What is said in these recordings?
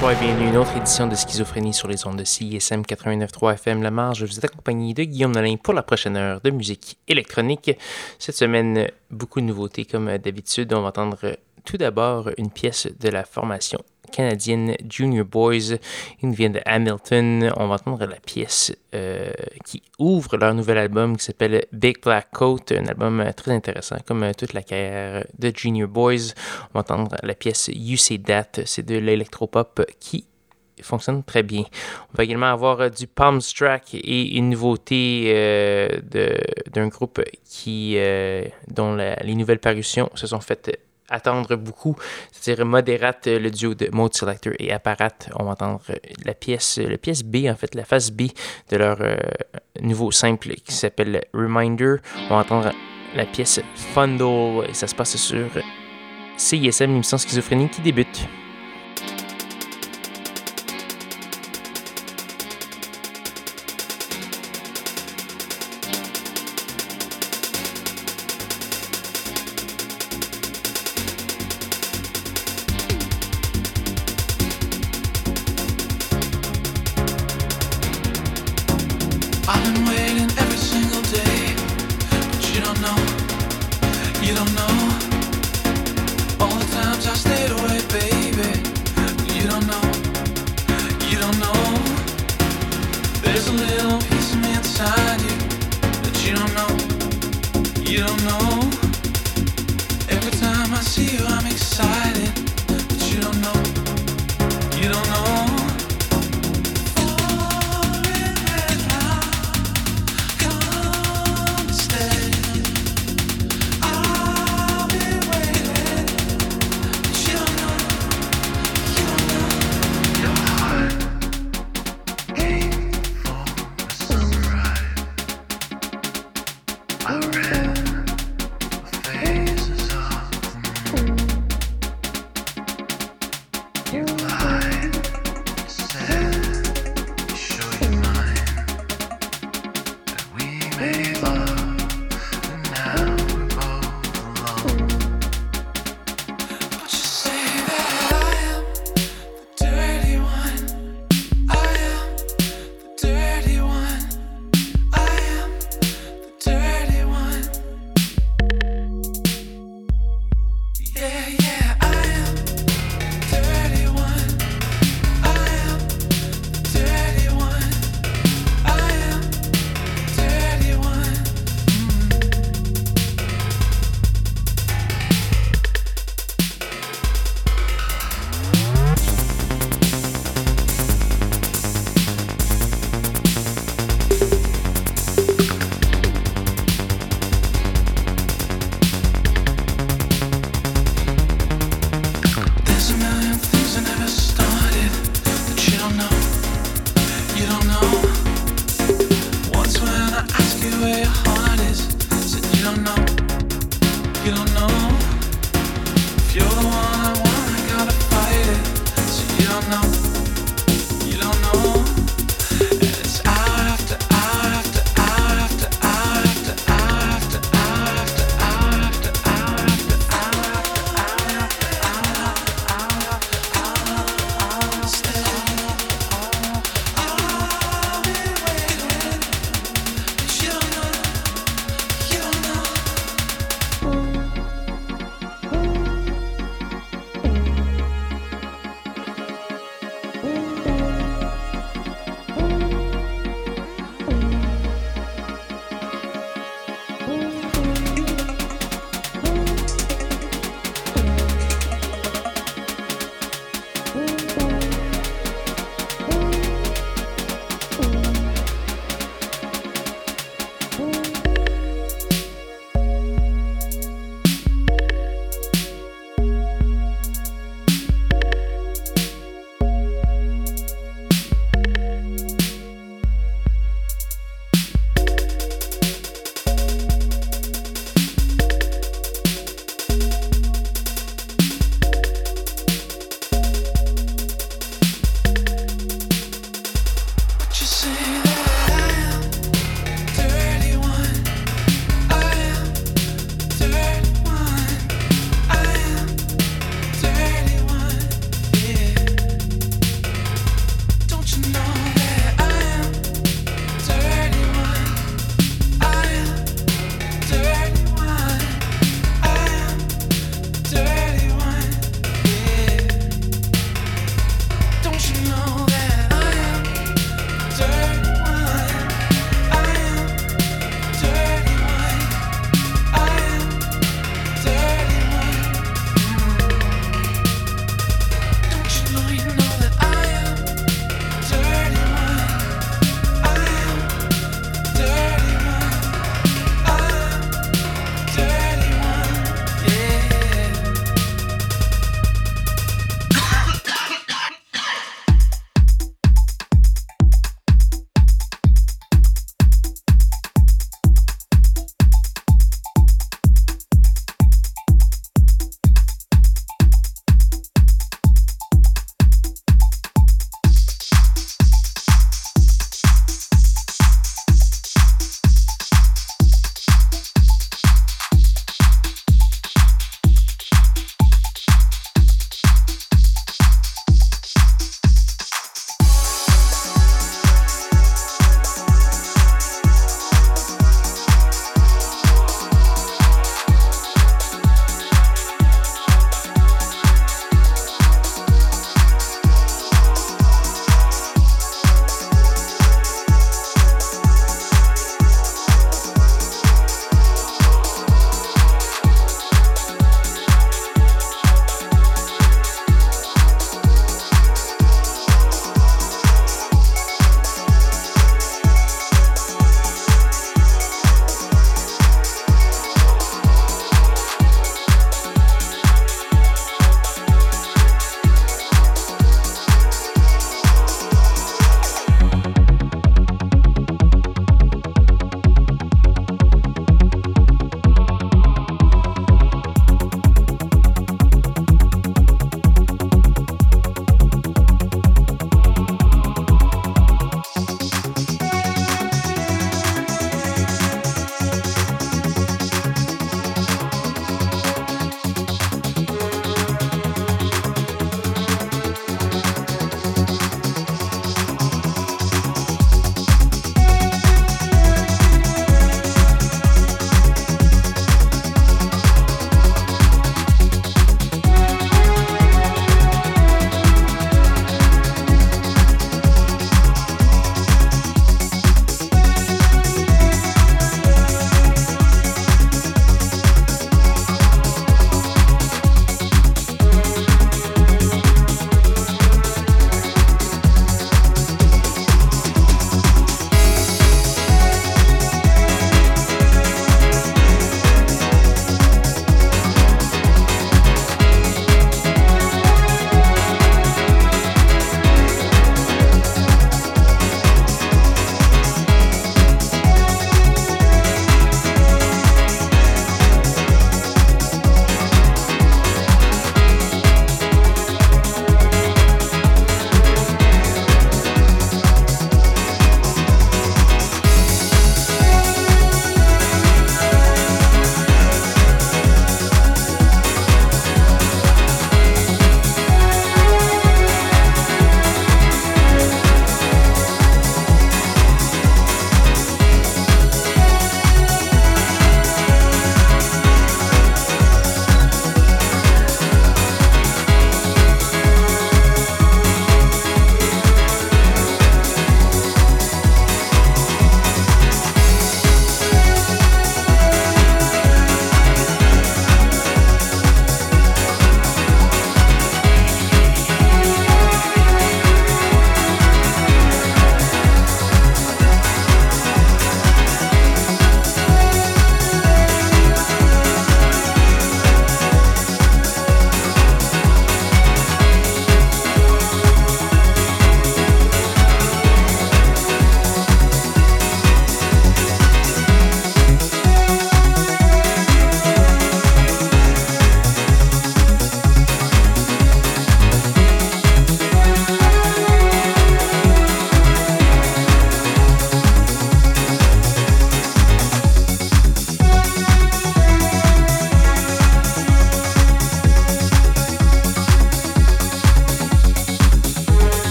bonsoir et bienvenue à une autre édition de Schizophrénie sur les ondes de CISM 89.3 FM La Marge. Je vous ai accompagné de Guillaume Nolin pour la prochaine heure de musique électronique. Cette semaine, beaucoup de nouveautés comme d'habitude. On va entendre tout d'abord une pièce de la formation canadienne Junior Boys. Ils viennent de Hamilton. On va entendre la pièce euh, qui ouvre leur nouvel album qui s'appelle Big Black Coat, un album euh, très intéressant comme euh, toute la carrière de Junior Boys. On va entendre la pièce You Say That, c'est de l'électropop qui fonctionne très bien. On va également avoir du Palm Track et une nouveauté d'un groupe qui, dont les nouvelles parutions se sont faites attendre beaucoup. C'est-à-dire Modérate, le duo de Mode Selector et Apparat. On va entendre la pièce, la pièce B, en fait, la phase B de leur euh, nouveau simple qui s'appelle Reminder. On va entendre la pièce Fundle et ça se passe sur CISM, l'émission Schizophrénie qui débute.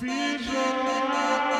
fever.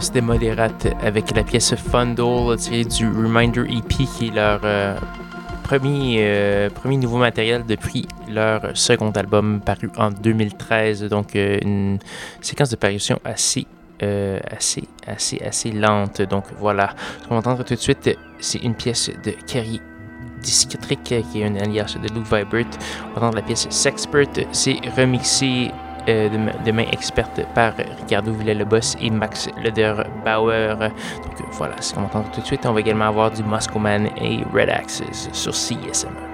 C'était Modérate avec la pièce Fundle tirée du Reminder EP qui est leur euh, premier, euh, premier nouveau matériel depuis leur second album paru en 2013. Donc euh, une séquence de parution assez assez, assez, assez lente. Donc voilà. Ce qu'on va entendre tout de suite, c'est une pièce de Carrie Discitric, qui est une alliage de Lou Vibert. On va entendre la pièce Sexpert. C'est remixé euh, de, main experte par Ricardo Villalobos et Max Lederbauer. Donc voilà, ce qu'on entend tout de suite. On va également avoir du Moscow Man et Red Axes sur CSM.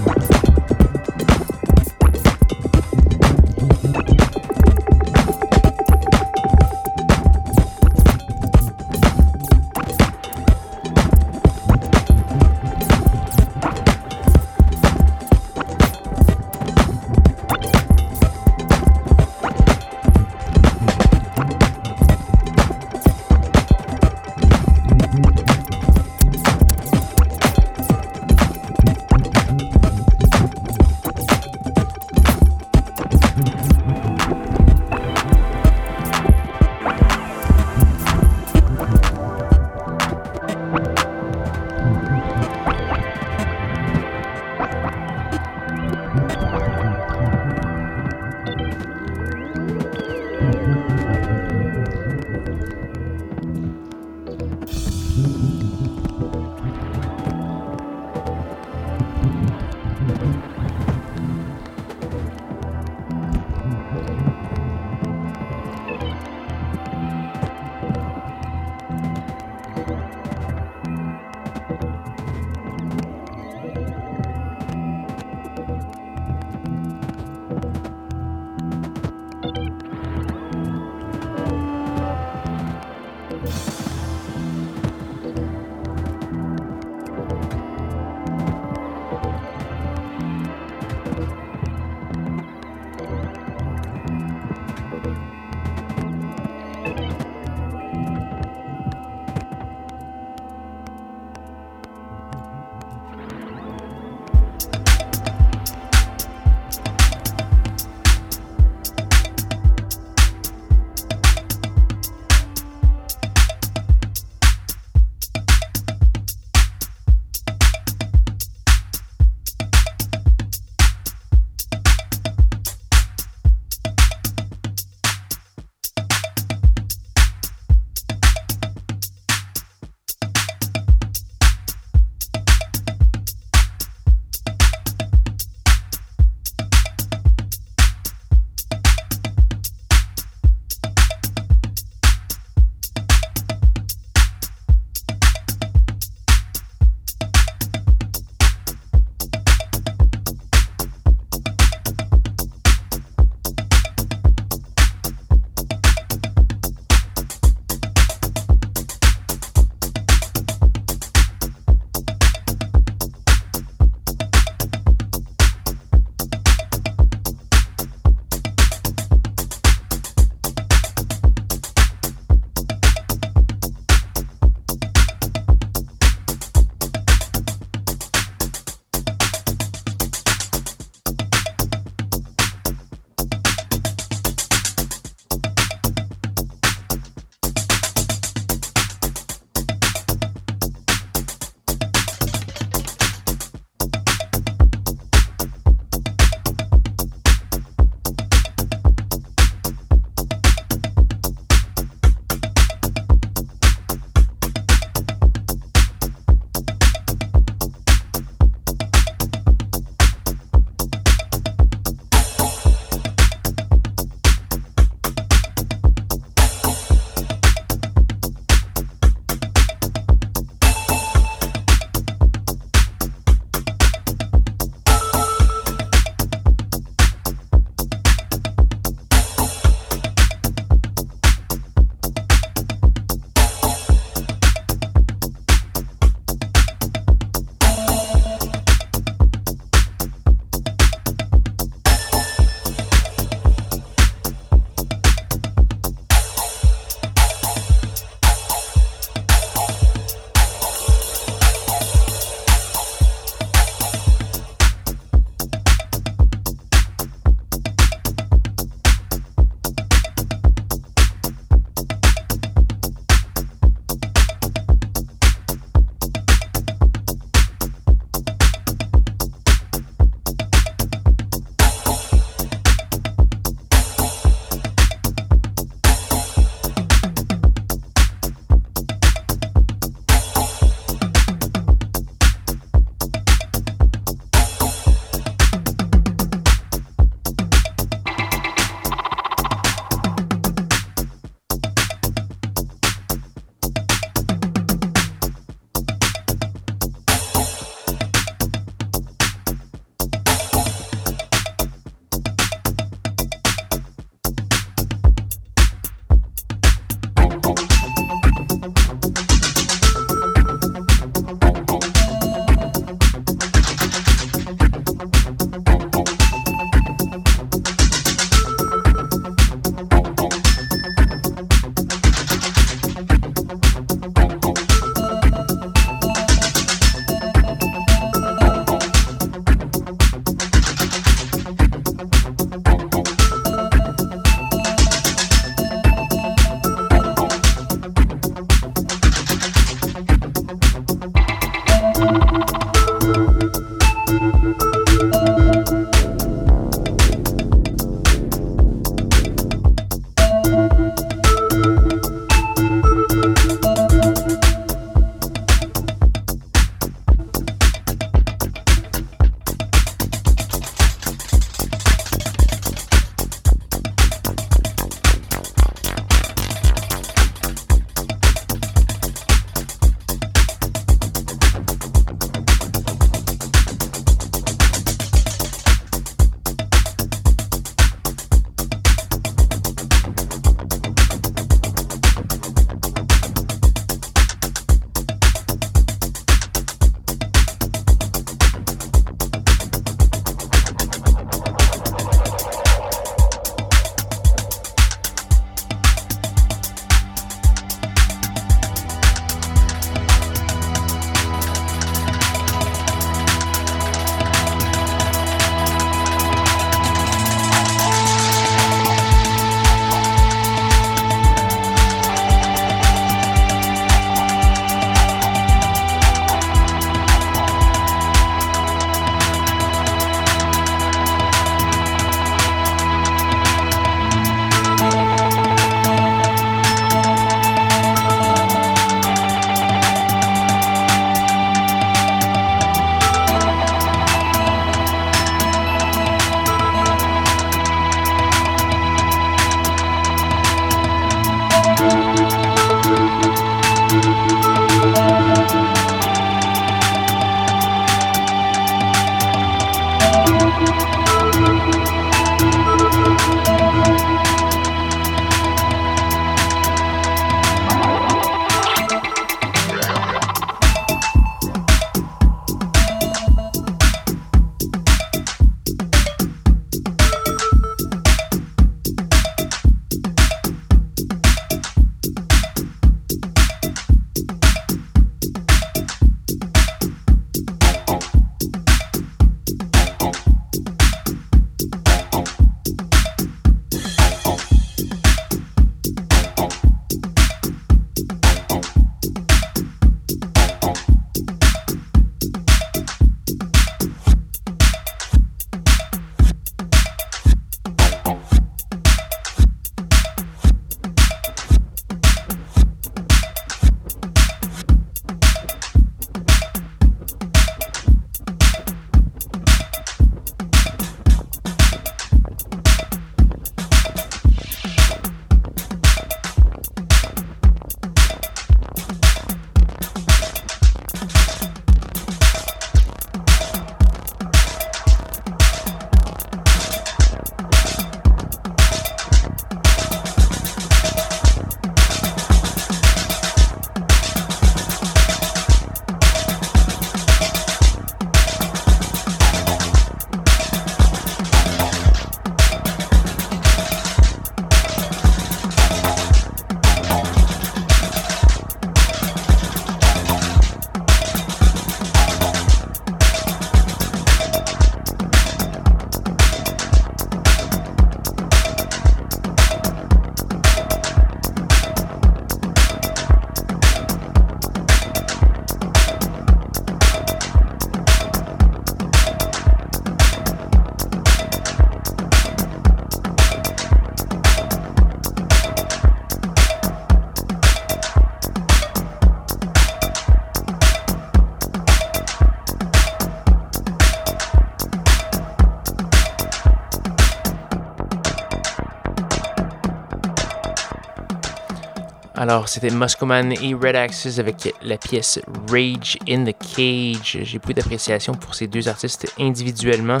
Alors, c'était Muscoman et Red Axis avec la pièce Rage in the Cage. J'ai beaucoup d'appréciation pour ces deux artistes individuellement,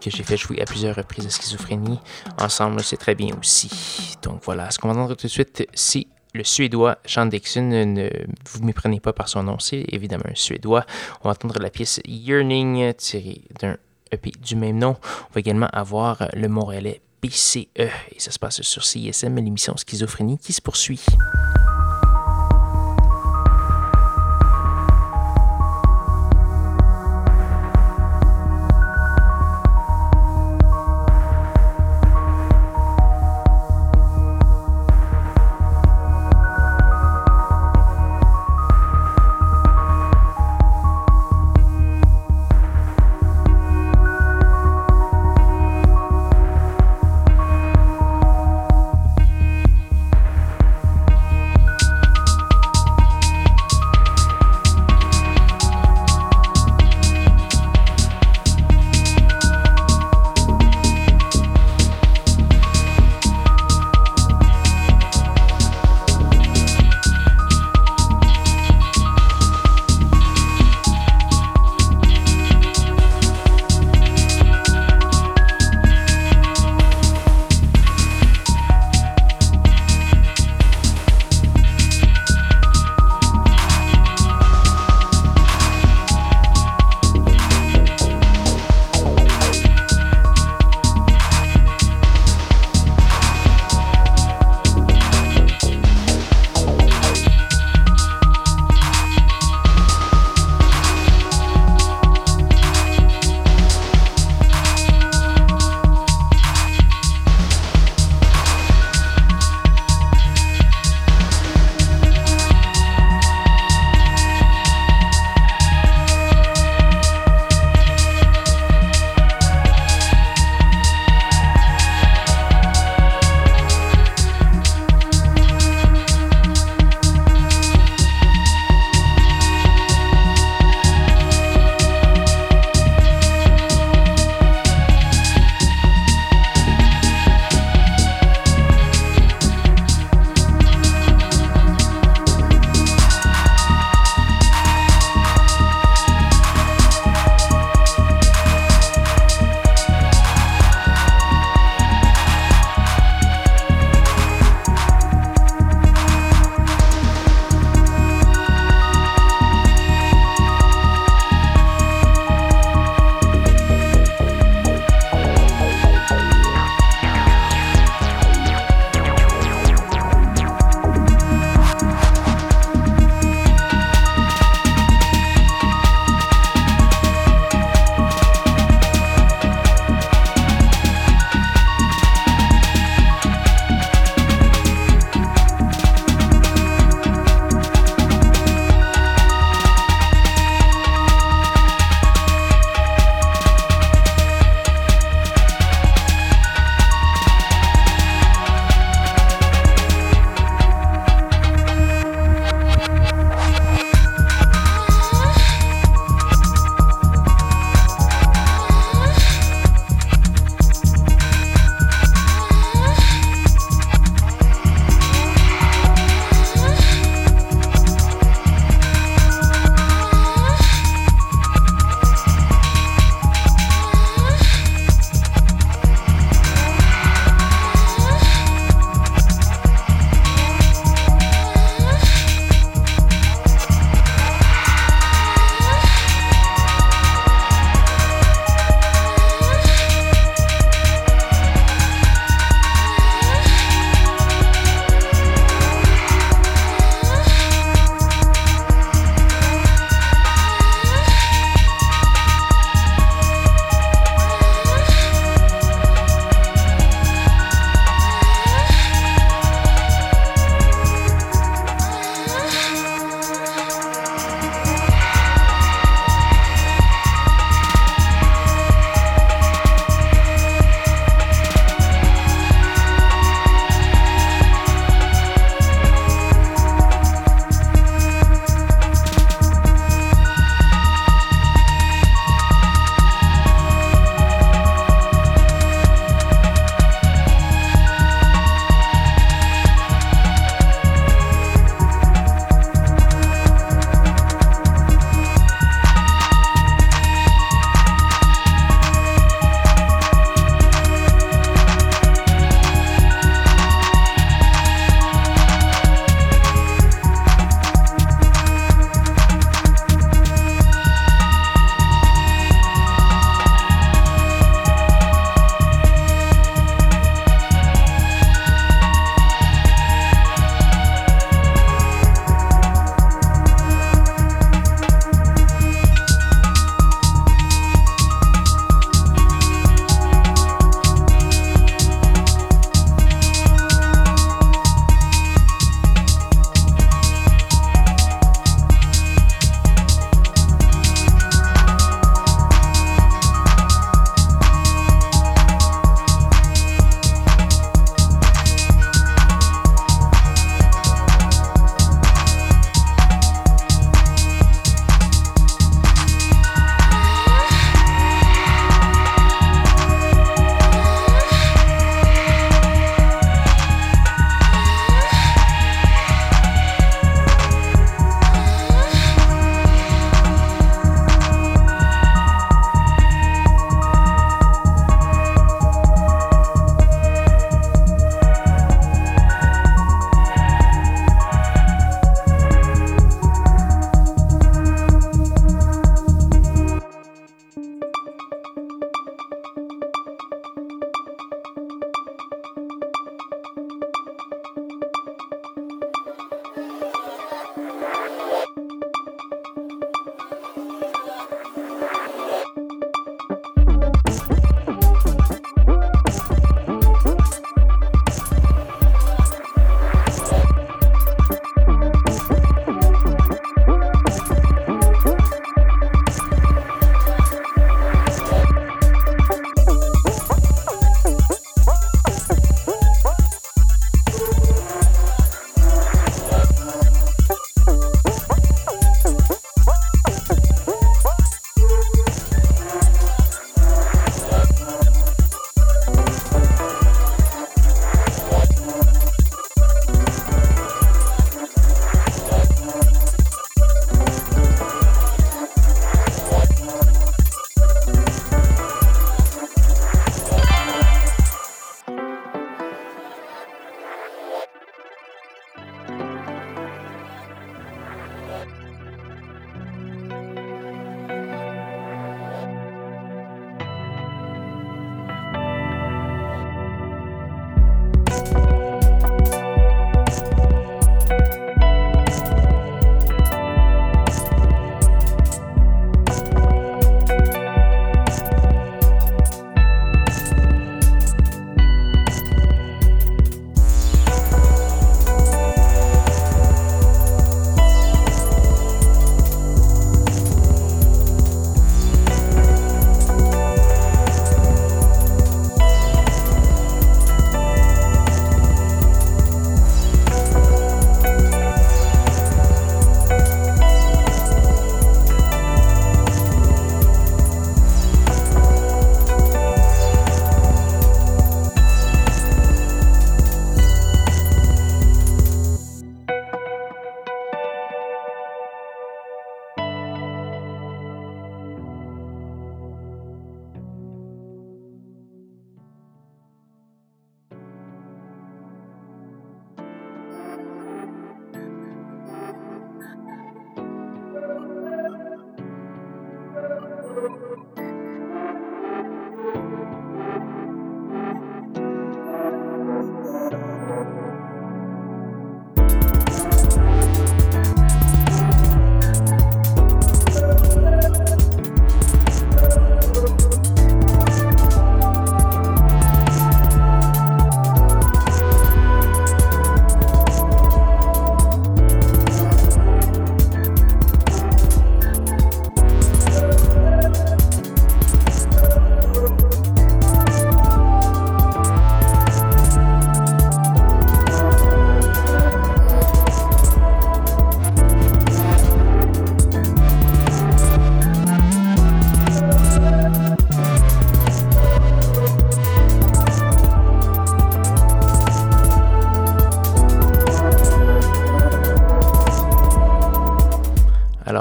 que j'ai fait jouer à plusieurs reprises à Schizophrénie. Ensemble, c'est très bien aussi. Donc voilà, ce qu'on va entendre tout de suite, c'est le Suédois Sean Dixon. Ne vous méprenez pas par son nom, c'est évidemment un Suédois. On va entendre la pièce Yearning tirée d'un EP du même nom. On va également avoir le Montréalais PCE et ça se passe sur CISM, l'émission Schizophrénie qui se poursuit.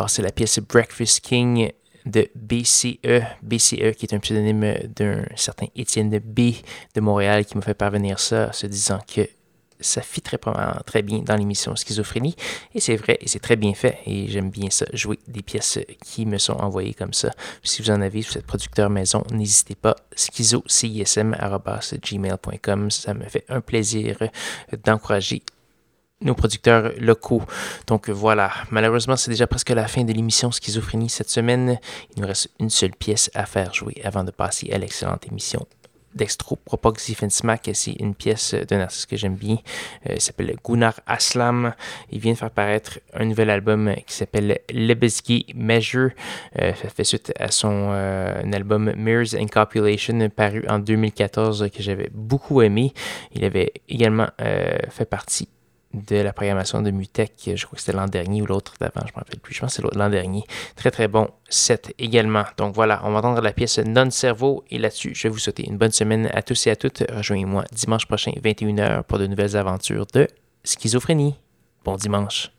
C'est la pièce Breakfast King de BCE. BCE qui est un pseudonyme d'un certain Étienne de B de Montréal qui m'a fait parvenir ça, se disant que ça fit très, bien dans l'émission Schizophrénie. Et c'est vrai, et c'est très bien fait. Et j'aime bien ça, jouer des pièces qui me sont envoyées comme ça. si vous en avez, si vous êtes producteur maison, n'hésitez pas. schizocism.gmail.com. Ça me fait un plaisir d'encourager nos producteurs locaux. Donc voilà, malheureusement, c'est déjà presque la fin de l'émission Schizophrénie cette semaine. Il nous reste une seule pièce à faire jouer avant de passer à l'excellente émission Dextro Smack. C'est une pièce d'un artiste que j'aime bien. Euh, il s'appelle Gunnar Aslam. Il vient de faire paraître un nouvel album qui s'appelle Lebesky Measure. Euh, ça fait suite à son euh, album Mirrors and Copulation paru en 2014 que j'avais beaucoup aimé. Il avait également fait partie de la programmation de Mutech. Je crois que c'était l'an dernier ou l'autre d'avant, je ne me rappelle plus. Je pense que c'est l'an dernier. Très très bon set également. Donc voilà, on va entendre la pièce Non-Cerveau et là-dessus, je vais vous souhaiter une bonne semaine à tous et à toutes. Rejoignez-moi dimanche prochain, 21h, pour de nouvelles aventures de schizophrénie. Bon dimanche.